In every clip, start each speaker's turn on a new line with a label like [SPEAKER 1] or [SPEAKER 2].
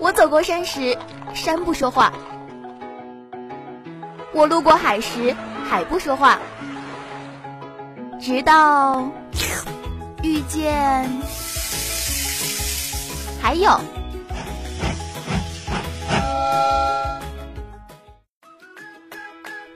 [SPEAKER 1] 我走过山时，山不说话；我路过海时，海不说话。直到遇见，还有。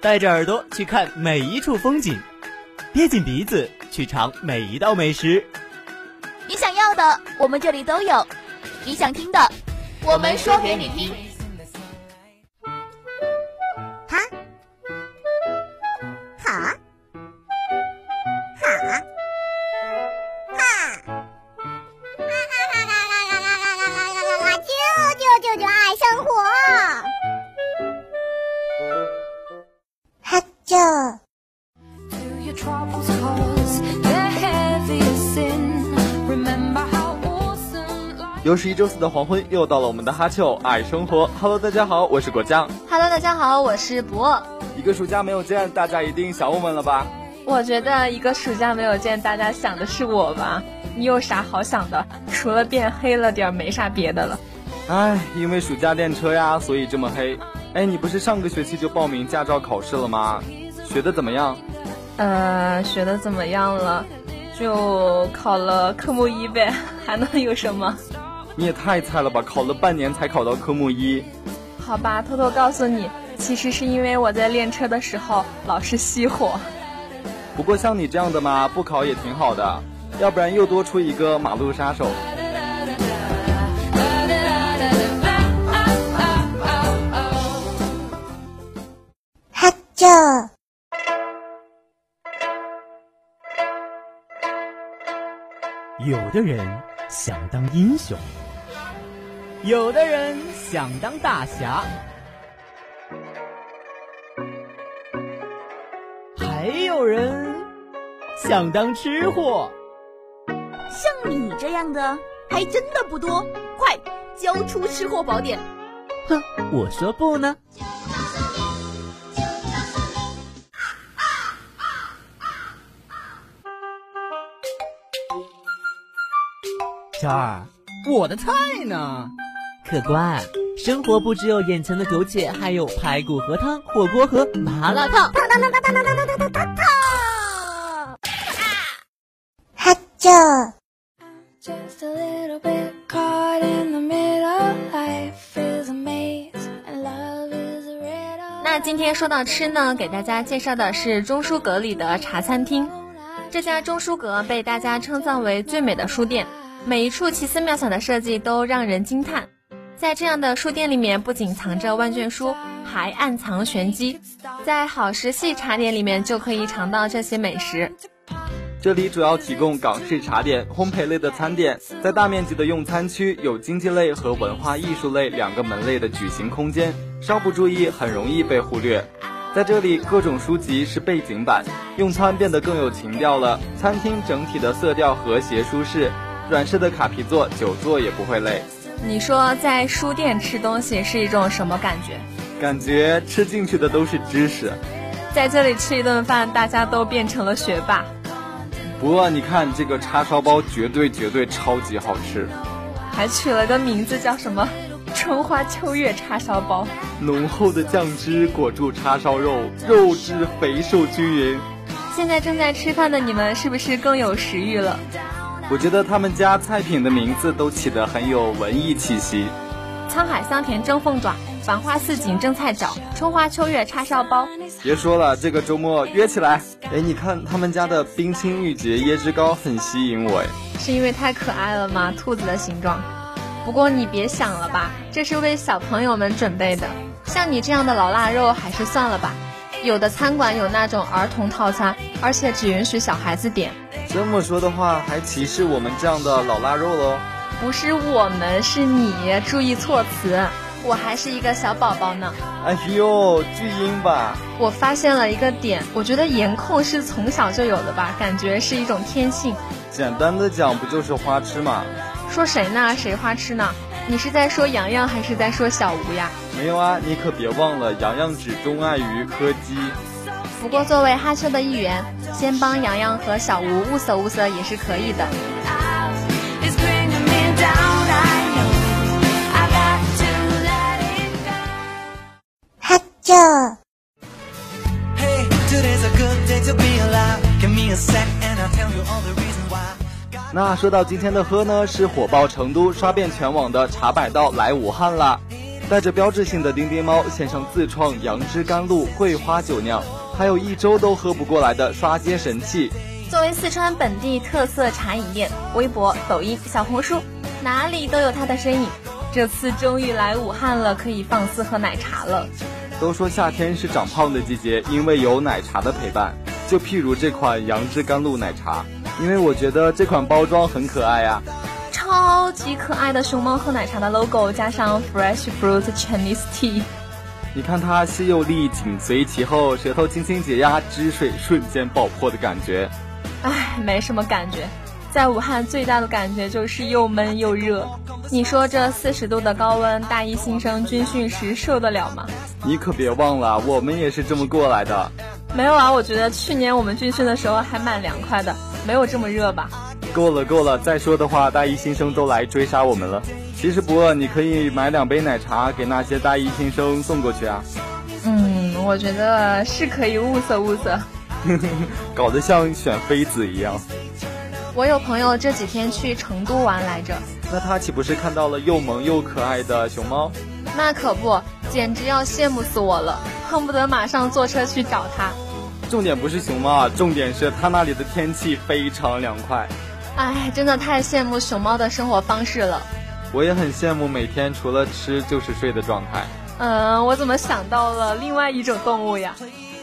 [SPEAKER 2] 带着耳朵去看每一处风景，憋紧鼻子去尝每一道美食。
[SPEAKER 1] 你想要的，我们这里都有；你想听的，我们说给你听。
[SPEAKER 3] 一周四的黄昏，又到了我们的哈秋爱生活。Hello，大家好，我是果酱。
[SPEAKER 4] Hello，大家好，我是博。
[SPEAKER 3] 一个暑假没有见，大家一定想我们了吧？
[SPEAKER 4] 我觉得一个暑假没有见，大家想的是我吧？你有啥好想的？除了变黑了点，没啥别的了。
[SPEAKER 3] 唉，因为暑假练车呀，所以这么黑。哎，你不是上个学期就报名驾照考试了吗？学的怎么样？
[SPEAKER 4] 呃，学的怎么样了？就考了科目一呗，还能有什么？
[SPEAKER 3] 你也太菜了吧！考了半年才考到科目一。
[SPEAKER 4] 好吧，偷偷告诉你，其实是因为我在练车的时候老是熄火。
[SPEAKER 3] 不过像你这样的嘛，不考也挺好的，要不然又多出一个马路杀手。
[SPEAKER 5] 哈啾。
[SPEAKER 2] 有的人想当英雄。有的人想当大侠，还有人想当吃货。
[SPEAKER 1] 像你这样的还真的不多，快交出吃货宝典！
[SPEAKER 2] 哼，我说不呢。二，我的菜呢？客官，生活不只有眼前的苟且，还有排骨和汤、火锅和麻辣烫。
[SPEAKER 5] 哈啾。
[SPEAKER 4] 那今天说到吃呢，给大家介绍的是钟书阁里的茶餐厅。这家钟书阁被大家称赞为最美的书店。每一处奇思妙想的设计都让人惊叹。在这样的书店里面，不仅藏着万卷书，还暗藏玄机。在好时系茶点里面，就可以尝到这些美食。
[SPEAKER 3] 这里主要提供港式茶点、烘焙类的餐点。在大面积的用餐区，有经济类和文化艺术类两个门类的举行空间，稍不注意很容易被忽略。在这里，各种书籍是背景板，用餐变得更有情调了。餐厅整体的色调和谐舒适，软式的卡皮座，久坐也不会累。
[SPEAKER 4] 你说在书店吃东西是一种什么感觉？
[SPEAKER 3] 感觉吃进去的都是知识。
[SPEAKER 4] 在这里吃一顿饭，大家都变成了学霸。
[SPEAKER 3] 不过你看这个叉烧包，绝对绝对超级好吃，
[SPEAKER 4] 还取了个名字叫什么“春花秋月叉烧包”。
[SPEAKER 3] 浓厚的酱汁裹住叉烧肉，肉质肥瘦均匀。
[SPEAKER 4] 现在正在吃饭的你们，是不是更有食欲了？
[SPEAKER 3] 我觉得他们家菜品的名字都起得很有文艺气息。
[SPEAKER 4] 沧海桑田蒸凤爪，繁花似锦蒸菜饺，春花秋月叉烧包。
[SPEAKER 3] 别说了，这个周末约起来。哎，你看他们家的冰清玉洁椰汁糕很吸引我，哎，
[SPEAKER 4] 是因为太可爱了吗？兔子的形状。不过你别想了吧，这是为小朋友们准备的。像你这样的老腊肉，还是算了吧。有的餐馆有那种儿童套餐，而且只允许小孩子点。
[SPEAKER 3] 这么说的话，还歧视我们这样的老腊肉喽？
[SPEAKER 4] 不是我们，是你，注意措辞。我还是一个小宝宝呢。
[SPEAKER 3] 哎呦，巨婴吧！
[SPEAKER 4] 我发现了一个点，我觉得颜控是从小就有的吧，感觉是一种天性。
[SPEAKER 3] 简单的讲，不就是花痴吗？
[SPEAKER 4] 说谁呢？谁花痴呢？你是在说洋洋还是在说小吴呀？
[SPEAKER 3] 没有啊，你可别忘了，洋洋只钟爱于柯基。
[SPEAKER 4] 不过作为哈秋的一员，先帮洋洋和小吴物色物色也是可以的。
[SPEAKER 3] 那说到今天的喝呢，是火爆成都、刷遍全网的茶百道来武汉啦！带着标志性的丁丁猫，献上自创杨枝甘露桂花酒酿，还有一周都喝不过来的刷街神器。
[SPEAKER 4] 作为四川本地特色茶饮店，微博、抖音、小红书哪里都有它的身影。这次终于来武汉了，可以放肆喝奶茶了。
[SPEAKER 3] 都说夏天是长胖的季节，因为有奶茶的陪伴。就譬如这款杨枝甘露奶茶，因为我觉得这款包装很可爱呀，
[SPEAKER 4] 超级可爱的熊猫喝奶茶的 logo，加上 fresh fruit Chinese tea，
[SPEAKER 3] 你看它吸又力，紧随其后，舌头轻轻解压，汁水瞬间爆破的感觉。
[SPEAKER 4] 唉，没什么感觉。在武汉最大的感觉就是又闷又热。你说这四十度的高温，大一新生军训时受得了吗？
[SPEAKER 3] 你可别忘了，我们也是这么过来的。
[SPEAKER 4] 没有啊，我觉得去年我们军训的时候还蛮凉快的，没有这么热吧？
[SPEAKER 3] 够了够了，再说的话，大一新生都来追杀我们了。其实不饿，你可以买两杯奶茶给那些大一新生送过去啊。
[SPEAKER 4] 嗯，我觉得是可以物色物色。
[SPEAKER 3] 搞得像选妃子一样。
[SPEAKER 4] 我有朋友这几天去成都玩来着，
[SPEAKER 3] 那他岂不是看到了又萌又可爱的熊猫？
[SPEAKER 4] 那可不，简直要羡慕死我了，恨不得马上坐车去找他。
[SPEAKER 3] 重点不是熊猫啊，重点是它那里的天气非常凉快。
[SPEAKER 4] 哎，真的太羡慕熊猫的生活方式了。
[SPEAKER 3] 我也很羡慕每天除了吃就是睡的状态。
[SPEAKER 4] 嗯，我怎么想到了另外一种动物呀？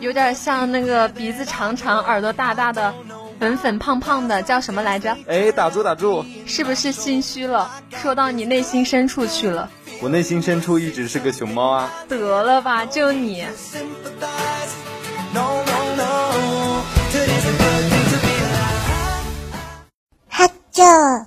[SPEAKER 4] 有点像那个鼻子长长、耳朵大大的、粉粉胖胖的，叫什么来着？
[SPEAKER 3] 哎，打住打住！
[SPEAKER 4] 是不是心虚了？说到你内心深处去了。
[SPEAKER 3] 我内心深处一直是个熊猫啊！
[SPEAKER 4] 得了吧，就你。
[SPEAKER 5] 哈啾。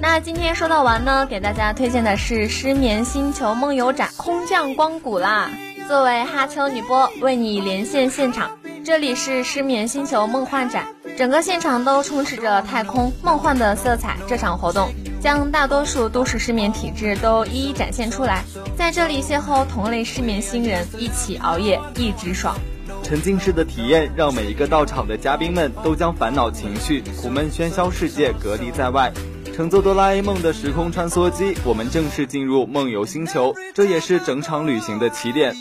[SPEAKER 4] 那今天说到完呢，给大家推荐的是失眠星球梦游展空降光谷啦！作为哈秋女播，为你连线现场。这里是失眠星球梦幻展，整个现场都充斥着太空梦幻的色彩。这场活动将大多数都市失眠体质都一一展现出来，在这里邂逅同类失眠新人，一起熬夜，一直爽。
[SPEAKER 3] 沉浸式的体验让每一个到场的嘉宾们都将烦恼情绪、苦闷喧嚣世界隔离在外。乘坐哆啦 A 梦的时空穿梭机，我们正式进入梦游星球，这也是整场旅行的起点。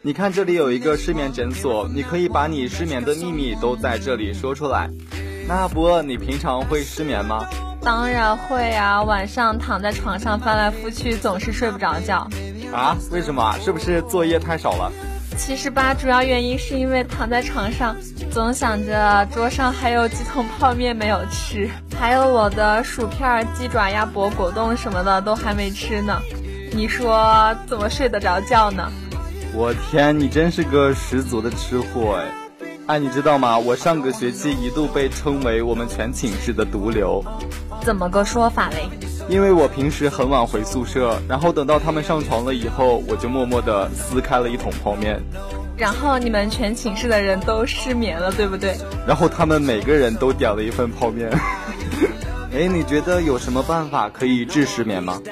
[SPEAKER 3] 你看，这里有一个失眠诊所，你可以把你失眠的秘密都在这里说出来。那不饿，你平常会失眠吗？
[SPEAKER 4] 当然会啊，晚上躺在床上翻来覆去，总是睡不着觉。
[SPEAKER 3] 啊？为什么？是不是作业太少了？
[SPEAKER 4] 其实吧，主要原因是因为躺在床上，总想着桌上还有几桶泡面没有吃，还有我的薯片、鸡爪、鸭脖、果冻什么的都还没吃呢。你说怎么睡得着觉呢？
[SPEAKER 3] 我天，你真是个十足的吃货哎！哎，你知道吗？我上个学期一度被称为我们全寝室的毒瘤。
[SPEAKER 4] 怎么个说法嘞？
[SPEAKER 3] 因为我平时很晚回宿舍，然后等到他们上床了以后，我就默默地撕开了一桶泡面。
[SPEAKER 4] 然后你们全寝室的人都失眠了，对不对？
[SPEAKER 3] 然后他们每个人都点了一份泡面。哎，你觉得有什么办法可以治失眠吗？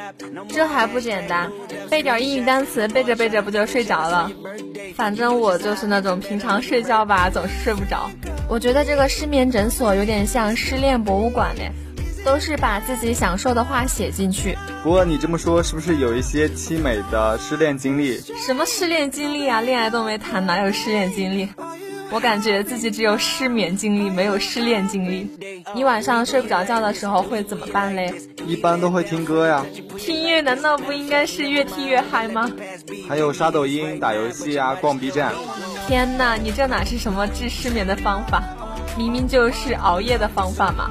[SPEAKER 4] 这还不简单，背点英语单词，背着背着不就睡着了？反正我就是那种平常睡觉吧总是睡不着。我觉得这个失眠诊所有点像失恋博物馆呢，都是把自己想说的话写进去。
[SPEAKER 3] 不过你这么说，是不是有一些凄美的失恋经历？
[SPEAKER 4] 什么失恋经历啊？恋爱都没谈，哪有失恋经历？我感觉自己只有失眠经历，没有失恋经历。你晚上睡不着觉的时候会怎么办嘞？
[SPEAKER 3] 一般都会听歌呀。
[SPEAKER 4] 听音乐难道不应该是越听越嗨吗？
[SPEAKER 3] 还有刷抖音、打游戏啊，逛 B 站。
[SPEAKER 4] 天哪，你这哪是什么治失眠的方法？明明就是熬夜的方法嘛！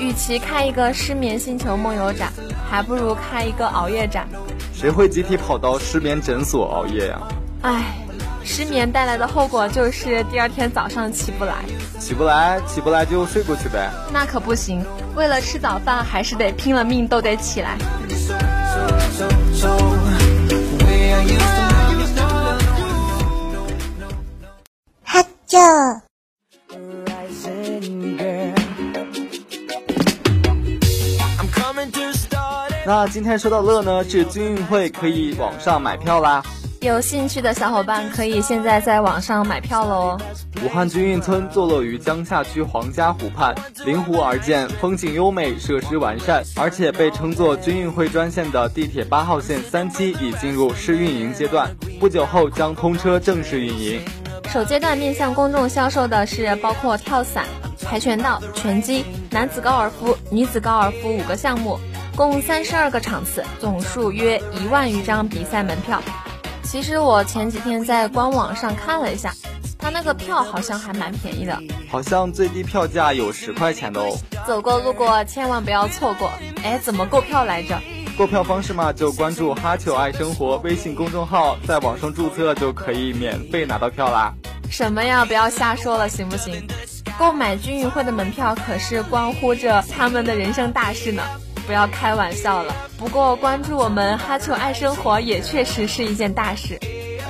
[SPEAKER 4] 与其开一个失眠星球梦游展，还不如开一个熬夜展。
[SPEAKER 3] 谁会集体跑到失眠诊所熬夜呀？
[SPEAKER 4] 唉。失眠带来的后果就是第二天早上起不来，
[SPEAKER 3] 起不来，起不来就睡过去呗。
[SPEAKER 4] 那可不行，为了吃早饭，还是得拼了命都得起来。
[SPEAKER 5] 哈啾。
[SPEAKER 3] 那今天说到乐呢，是军运会可以网上买票啦。
[SPEAKER 4] 有兴趣的小伙伴可以现在在网上买票了哦。
[SPEAKER 3] 武汉军运村坐落于江夏区黄家湖畔，临湖而建，风景优美，设施完善，而且被称作军运会专线的地铁八号线三期已进入试运营阶段，不久后将通车正式运营。
[SPEAKER 4] 首阶段面向公众销售的是包括跳伞、跆拳道、拳击、男子高尔夫、女子高尔夫五个项目，共三十二个场次，总数约一万余张比赛门票。其实我前几天在官网上看了一下，他那个票好像还蛮便宜的，
[SPEAKER 3] 好像最低票价有十块钱的哦。
[SPEAKER 4] 走过路过千万不要错过。哎，怎么购票来着？
[SPEAKER 3] 购票方式嘛，就关注“哈球爱生活”微信公众号，在网上注册就可以免费拿到票啦。
[SPEAKER 4] 什么呀？不要瞎说了，行不行？购买军运会的门票可是关乎着他们的人生大事呢。不要开玩笑了。不过关注我们哈球爱生活也确实是一件大事。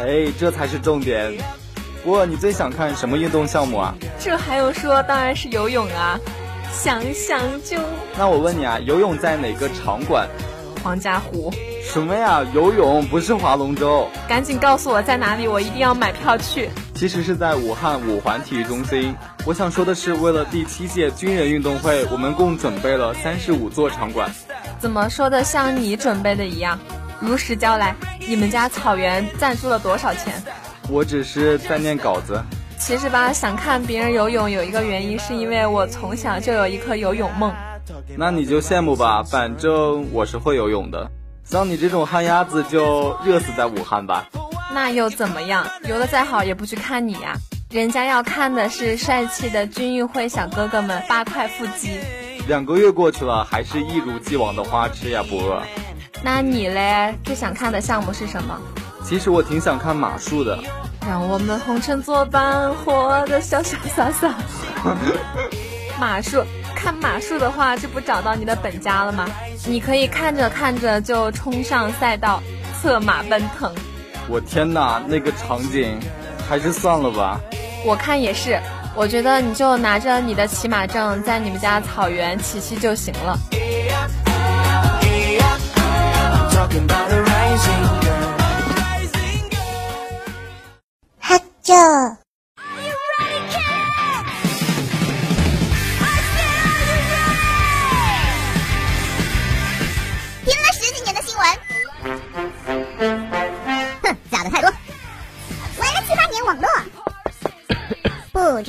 [SPEAKER 3] 哎，这才是重点。不过你最想看什么运动项目啊？
[SPEAKER 4] 这还用说？当然是游泳啊！想想就……
[SPEAKER 3] 那我问你啊，游泳在哪个场馆？
[SPEAKER 4] 黄家湖。
[SPEAKER 3] 什么呀？游泳不是划龙舟。
[SPEAKER 4] 赶紧告诉我在哪里，我一定要买票去。
[SPEAKER 3] 其实是在武汉五环体育中心。我想说的是，为了第七届军人运动会，我们共准备了三十五座场馆。
[SPEAKER 4] 怎么说的像你准备的一样？如实交来，你们家草原赞助了多少钱？
[SPEAKER 3] 我只是在念稿子。
[SPEAKER 4] 其实吧，想看别人游泳有一个原因，是因为我从小就有一颗游泳梦。
[SPEAKER 3] 那你就羡慕吧，反正我是会游泳的。像你这种旱鸭子，就热死在武汉吧。
[SPEAKER 4] 那又怎么样？游的再好也不去看你呀，人家要看的是帅气的军运会小哥哥们八块腹肌。
[SPEAKER 3] 两个月过去了，还是一如既往的花痴呀，不饿。
[SPEAKER 4] 那你嘞，最想看的项目是什么？
[SPEAKER 3] 其实我挺想看马术的。
[SPEAKER 4] 让我们红尘作伴，活得潇潇洒洒。马术，看马术的话，这不找到你的本家了吗？你可以看着看着就冲上赛道，策马奔腾。
[SPEAKER 3] 我天哪，那个场景，还是算了吧。
[SPEAKER 4] 我看也是，我觉得你就拿着你的骑马证，在你们家草原骑骑就行了。
[SPEAKER 5] 哈啾！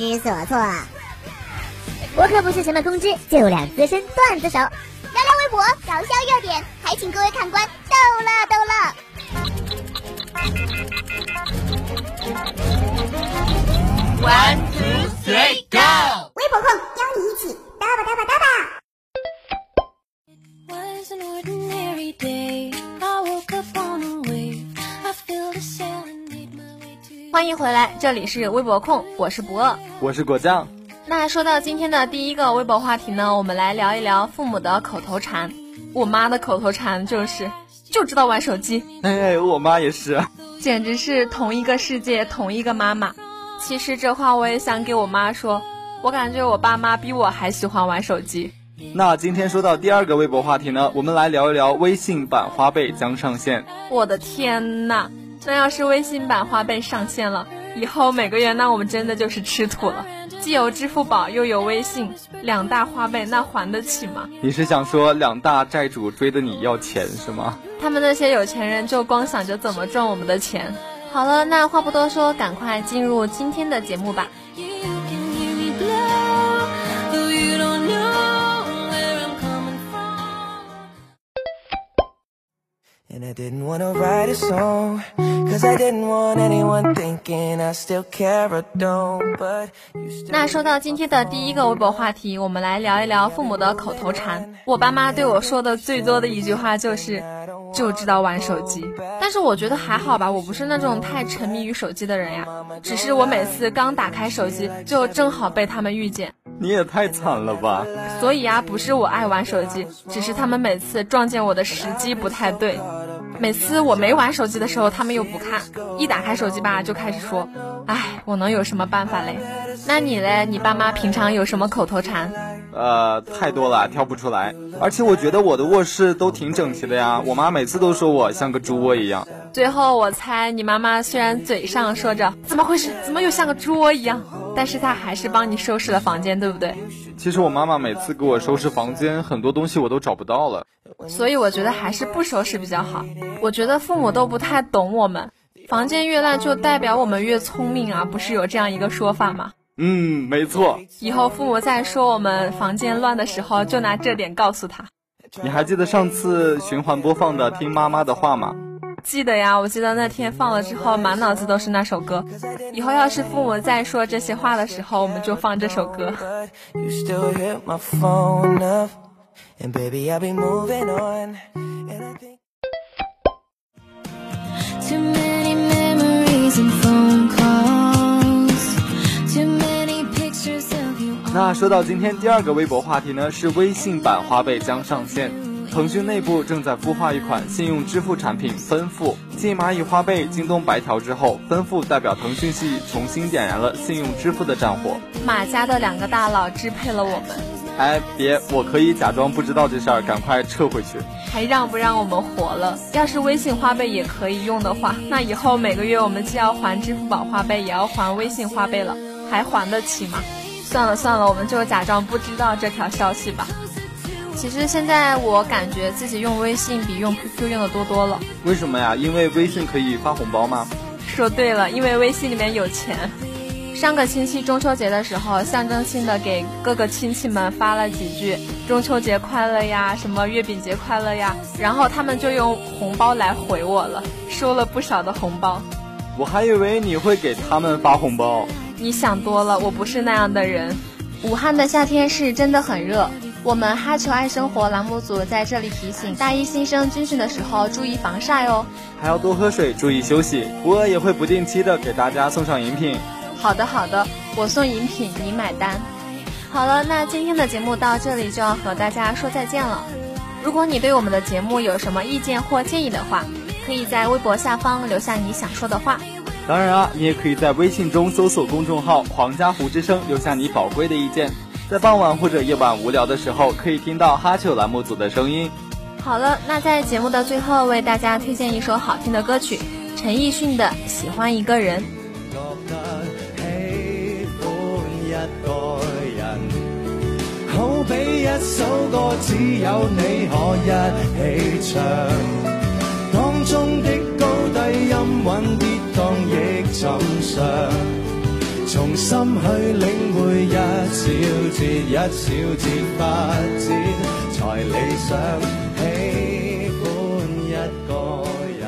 [SPEAKER 1] 知所措。我可不是什么公知，就两资深段子手，聊聊微博搞笑热点，还请各位看官逗乐逗乐。One two three go！微博控邀你一起嘚吧嘚吧嘚吧。
[SPEAKER 4] 欢迎回来，这里是微博控，我是不饿，
[SPEAKER 3] 我是果酱。
[SPEAKER 4] 那说到今天的第一个微博话题呢，我们来聊一聊父母的口头禅。我妈的口头禅就是就知道玩手机。
[SPEAKER 3] 哎，我妈也是，
[SPEAKER 4] 简直是同一个世界，同一个妈妈。其实这话我也想给我妈说，我感觉我爸妈比我还喜欢玩手机。
[SPEAKER 3] 那今天说到第二个微博话题呢，我们来聊一聊微信版花呗将上线。
[SPEAKER 4] 我的天呐，那要是微信版花呗上线了，以后每个月那我们真的就是吃土了。既有支付宝又有微信，两大花呗那还得起吗？
[SPEAKER 3] 你是想说两大债主追着你要钱是吗？
[SPEAKER 4] 他们那些有钱人就光想着怎么赚我们的钱。好了，那话不多说，赶快进入今天的节目吧。
[SPEAKER 6] And I didn't wanna write a song, cause I didn't want anyone thinking I still care or don't, but you still
[SPEAKER 4] 那说到今天的第一个微博话题，我们来聊一聊父母的口头禅。我爸妈对我说的最多的一句话就是，就知道玩手机。但是我觉得还好吧，我不是那种太沉迷于手机的人呀。只是我每次刚打开手机，就正好被他们遇见。
[SPEAKER 3] 你也太惨了吧！
[SPEAKER 4] 所以啊，不是我爱玩手机，只是他们每次撞见我的时机不太对。每次我没玩手机的时候，他们又不看；一打开手机吧，就开始说：“唉，我能有什么办法嘞？”那你嘞？你爸妈平常有什么口头禅？
[SPEAKER 3] 呃，太多了，挑不出来。而且我觉得我的卧室都挺整齐的呀，我妈每次都说我像个猪窝一样。
[SPEAKER 4] 最后我猜你妈妈虽然嘴上说着怎么回事，怎么又像个猪窝一样，但是他还是帮你收拾了房间，对不对？
[SPEAKER 3] 其实我妈妈每次给我收拾房间，很多东西我都找不到了。
[SPEAKER 4] 所以我觉得还是不收拾比较好。我觉得父母都不太懂我们，房间越烂就代表我们越聪明啊，不是有这样一个说法吗？
[SPEAKER 3] 嗯，没错。
[SPEAKER 4] 以后父母在说我们房间乱的时候，就拿这点告诉他。
[SPEAKER 3] 你还记得上次循环播放的《听妈妈的话》吗？
[SPEAKER 4] 记得呀，我记得那天放了之后，满脑子都是那首歌。以后要是父母再说这些话的时候，我们就放这首歌。
[SPEAKER 3] 那说到今天第二个微博话题呢，是微信版花呗将上线。腾讯内部正在孵化一款信用支付产品分付，继蚂蚁花呗、京东白条之后，分付代表腾讯系重新点燃了信用支付的战火。
[SPEAKER 4] 马家的两个大佬支配了我们。
[SPEAKER 3] 哎，别，我可以假装不知道这事儿，赶快撤回去。
[SPEAKER 4] 还让不让我们活了？要是微信花呗也可以用的话，那以后每个月我们既要还支付宝花呗，也要还微信花呗了，还还得起吗？算了算了，我们就假装不知道这条消息吧。其实现在我感觉自己用微信比用 QQ 用的多多了。
[SPEAKER 3] 为什么呀？因为微信可以发红包吗？
[SPEAKER 4] 说对了，因为微信里面有钱。上个星期中秋节的时候，象征性的给各个亲戚们发了几句“中秋节快乐呀”，什么“月饼节快乐呀”，然后他们就用红包来回我了，收了不少的红包。
[SPEAKER 3] 我还以为你会给他们发红包。
[SPEAKER 4] 你想多了，我不是那样的人。武汉的夏天是真的很热。我们哈球爱生活栏目组在这里提醒大一新生军训的时候注意防晒哦，
[SPEAKER 3] 还要多喝水，注意休息。博尔也会不定期的给大家送上饮品。
[SPEAKER 4] 好的好的，我送饮品，你买单。好了，那今天的节目到这里就要和大家说再见了。如果你对我们的节目有什么意见或建议的话，可以在微博下方留下你想说的话。
[SPEAKER 3] 当然啊，你也可以在微信中搜索公众号“皇家湖之声”，留下你宝贵的意见。在傍晚或者夜晚无聊的时候，可以听到哈秋栏目组的声音。
[SPEAKER 4] 好了，那在节目的最后，为大家推荐一首好听的歌曲，陈奕迅的《喜欢一个人》。好比一首歌，只有你可一起唱，当中的高低音韵跌宕亦。从心去领会一小节一小节发展，才理想喜欢一个人。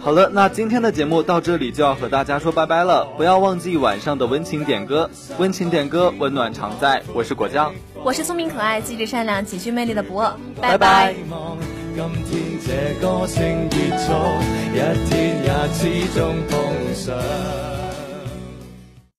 [SPEAKER 3] 好了，那今天的节目到这里就要和大家说拜拜了。不要忘记晚上的温情点歌，温情点歌，温暖常在。我是果酱，
[SPEAKER 4] 我是聪明可爱、机智善良、极具魅力的博尔。
[SPEAKER 3] 拜拜。
[SPEAKER 6] 今天这歌声结束，一天也始终碰上。